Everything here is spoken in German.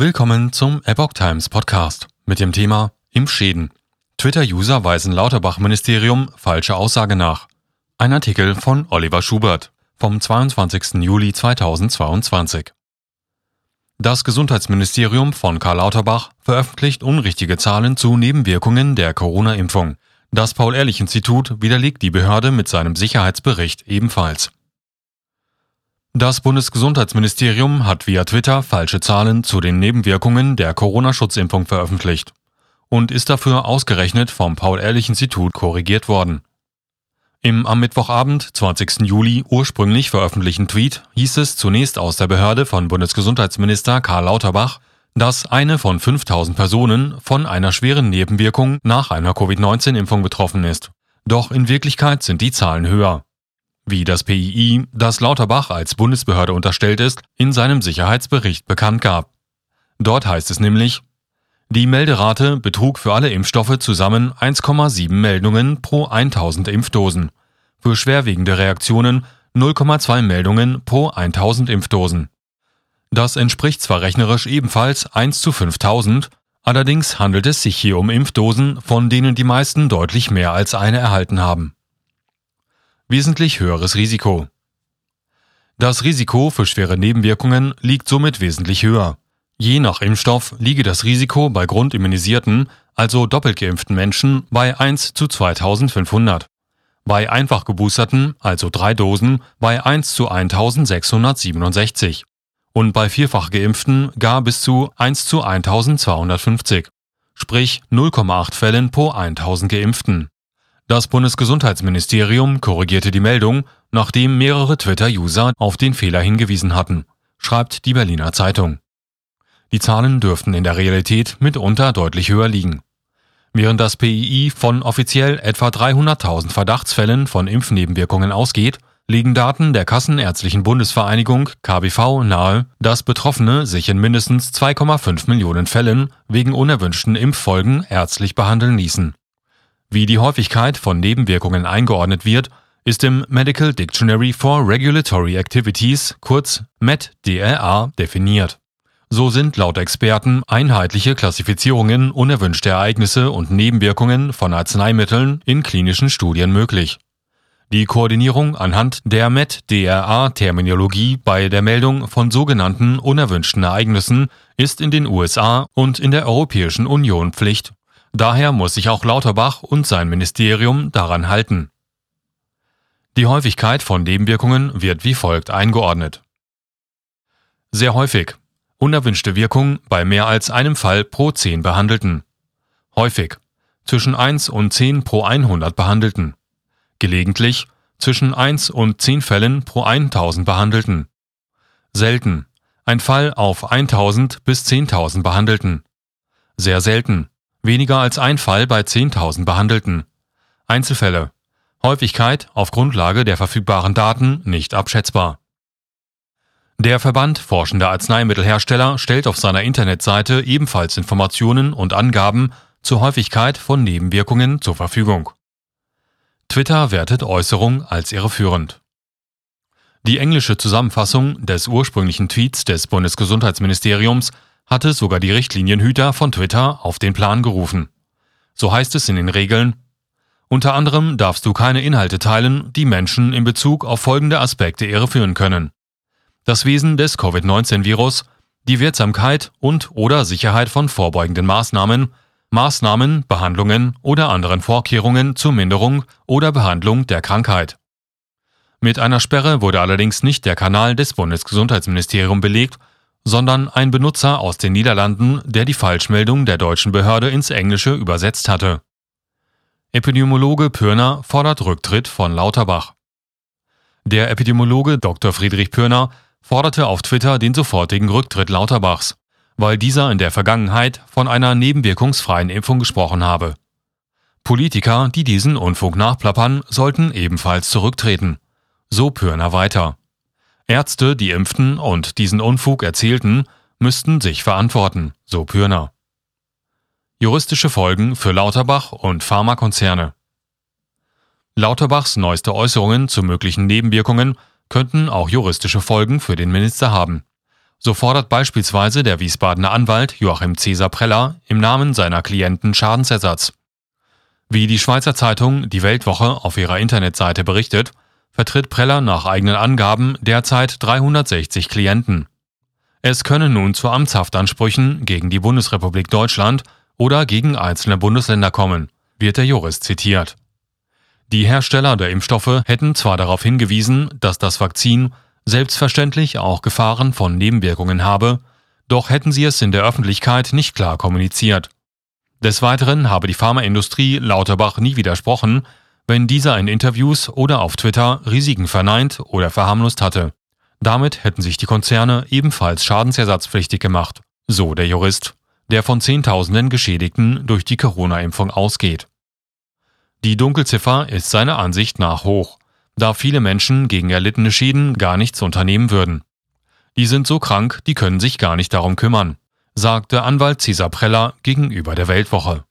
Willkommen zum Epoch Times Podcast mit dem Thema Impfschäden. Twitter-User weisen Lauterbach-Ministerium falsche Aussage nach. Ein Artikel von Oliver Schubert vom 22. Juli 2022. Das Gesundheitsministerium von Karl Lauterbach veröffentlicht unrichtige Zahlen zu Nebenwirkungen der Corona-Impfung. Das Paul-Ehrlich-Institut widerlegt die Behörde mit seinem Sicherheitsbericht ebenfalls. Das Bundesgesundheitsministerium hat via Twitter falsche Zahlen zu den Nebenwirkungen der Corona-Schutzimpfung veröffentlicht und ist dafür ausgerechnet vom Paul-Ehrlich-Institut korrigiert worden. Im am Mittwochabend, 20. Juli, ursprünglich veröffentlichten Tweet hieß es zunächst aus der Behörde von Bundesgesundheitsminister Karl Lauterbach, dass eine von 5000 Personen von einer schweren Nebenwirkung nach einer Covid-19-Impfung betroffen ist. Doch in Wirklichkeit sind die Zahlen höher wie das PII, das Lauterbach als Bundesbehörde unterstellt ist, in seinem Sicherheitsbericht bekannt gab. Dort heißt es nämlich, die Melderate betrug für alle Impfstoffe zusammen 1,7 Meldungen pro 1000 Impfdosen, für schwerwiegende Reaktionen 0,2 Meldungen pro 1000 Impfdosen. Das entspricht zwar rechnerisch ebenfalls 1 zu 5000, allerdings handelt es sich hier um Impfdosen, von denen die meisten deutlich mehr als eine erhalten haben wesentlich höheres Risiko. Das Risiko für schwere Nebenwirkungen liegt somit wesentlich höher. Je nach Impfstoff liege das Risiko bei grundimmunisierten, also doppelt geimpften Menschen bei 1 zu 2500. Bei einfach geboosterten, also drei Dosen, bei 1 zu 1667 und bei vierfach geimpften gar bis zu 1 zu 1250, sprich 0,8 Fällen pro 1000 Geimpften. Das Bundesgesundheitsministerium korrigierte die Meldung, nachdem mehrere Twitter-User auf den Fehler hingewiesen hatten, schreibt die Berliner Zeitung. Die Zahlen dürften in der Realität mitunter deutlich höher liegen. Während das PII von offiziell etwa 300.000 Verdachtsfällen von Impfnebenwirkungen ausgeht, legen Daten der Kassenärztlichen Bundesvereinigung KBV nahe, dass Betroffene sich in mindestens 2,5 Millionen Fällen wegen unerwünschten Impffolgen ärztlich behandeln ließen. Wie die Häufigkeit von Nebenwirkungen eingeordnet wird, ist im Medical Dictionary for Regulatory Activities, kurz MED-DRA, definiert. So sind laut Experten einheitliche Klassifizierungen unerwünschter Ereignisse und Nebenwirkungen von Arzneimitteln in klinischen Studien möglich. Die Koordinierung anhand der MED-DRA-Terminologie bei der Meldung von sogenannten unerwünschten Ereignissen ist in den USA und in der Europäischen Union Pflicht Daher muss sich auch Lauterbach und sein Ministerium daran halten. Die Häufigkeit von Nebenwirkungen wird wie folgt eingeordnet. Sehr häufig. Unerwünschte Wirkung bei mehr als einem Fall pro 10 Behandelten. Häufig. Zwischen 1 und 10 pro 100 Behandelten. Gelegentlich. Zwischen 1 und 10 Fällen pro 1000 Behandelten. Selten. Ein Fall auf 1000 bis 10.000 Behandelten. Sehr selten. Weniger als ein Fall bei 10.000 Behandelten. Einzelfälle. Häufigkeit auf Grundlage der verfügbaren Daten nicht abschätzbar. Der Verband Forschender Arzneimittelhersteller stellt auf seiner Internetseite ebenfalls Informationen und Angaben zur Häufigkeit von Nebenwirkungen zur Verfügung. Twitter wertet Äußerung als irreführend. Die englische Zusammenfassung des ursprünglichen Tweets des Bundesgesundheitsministeriums hatte sogar die Richtlinienhüter von Twitter auf den Plan gerufen. So heißt es in den Regeln, unter anderem darfst du keine Inhalte teilen, die Menschen in Bezug auf folgende Aspekte irreführen können. Das Wesen des Covid-19-Virus, die Wirksamkeit und oder Sicherheit von vorbeugenden Maßnahmen, Maßnahmen, Behandlungen oder anderen Vorkehrungen zur Minderung oder Behandlung der Krankheit. Mit einer Sperre wurde allerdings nicht der Kanal des Bundesgesundheitsministeriums belegt, sondern ein Benutzer aus den Niederlanden, der die Falschmeldung der deutschen Behörde ins Englische übersetzt hatte. Epidemiologe Pürner fordert Rücktritt von Lauterbach. Der Epidemiologe Dr. Friedrich Pürner forderte auf Twitter den sofortigen Rücktritt Lauterbachs, weil dieser in der Vergangenheit von einer nebenwirkungsfreien Impfung gesprochen habe. Politiker, die diesen Unfug nachplappern, sollten ebenfalls zurücktreten. So Pürner weiter. Ärzte, die impften und diesen Unfug erzählten, müssten sich verantworten, so Pürner. Juristische Folgen für Lauterbach und Pharmakonzerne. Lauterbachs neueste Äußerungen zu möglichen Nebenwirkungen könnten auch juristische Folgen für den Minister haben. So fordert beispielsweise der Wiesbadener Anwalt Joachim Cäsar Preller im Namen seiner Klienten Schadensersatz. Wie die Schweizer Zeitung Die Weltwoche auf ihrer Internetseite berichtet, vertritt Preller nach eigenen Angaben derzeit 360 Klienten. Es können nun zu Amtshaftansprüchen gegen die Bundesrepublik Deutschland oder gegen einzelne Bundesländer kommen, wird der Jurist zitiert. Die Hersteller der Impfstoffe hätten zwar darauf hingewiesen, dass das Vakzin selbstverständlich auch Gefahren von Nebenwirkungen habe, doch hätten sie es in der Öffentlichkeit nicht klar kommuniziert. Des Weiteren habe die Pharmaindustrie Lauterbach nie widersprochen, wenn dieser in Interviews oder auf Twitter Risiken verneint oder verharmlost hatte. Damit hätten sich die Konzerne ebenfalls schadensersatzpflichtig gemacht, so der Jurist, der von Zehntausenden Geschädigten durch die Corona-Impfung ausgeht. Die Dunkelziffer ist seiner Ansicht nach hoch da viele Menschen gegen erlittene Schäden gar nichts unternehmen würden. Die sind so krank, die können sich gar nicht darum kümmern, sagte Anwalt Cesar Preller gegenüber der Weltwoche.